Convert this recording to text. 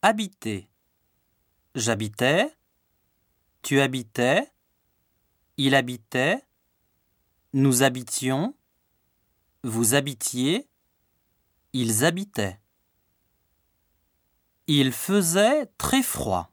Habiter. J'habitais. Tu habitais. Il habitait. Nous habitions. Vous habitiez. Ils habitaient. Il faisait très froid.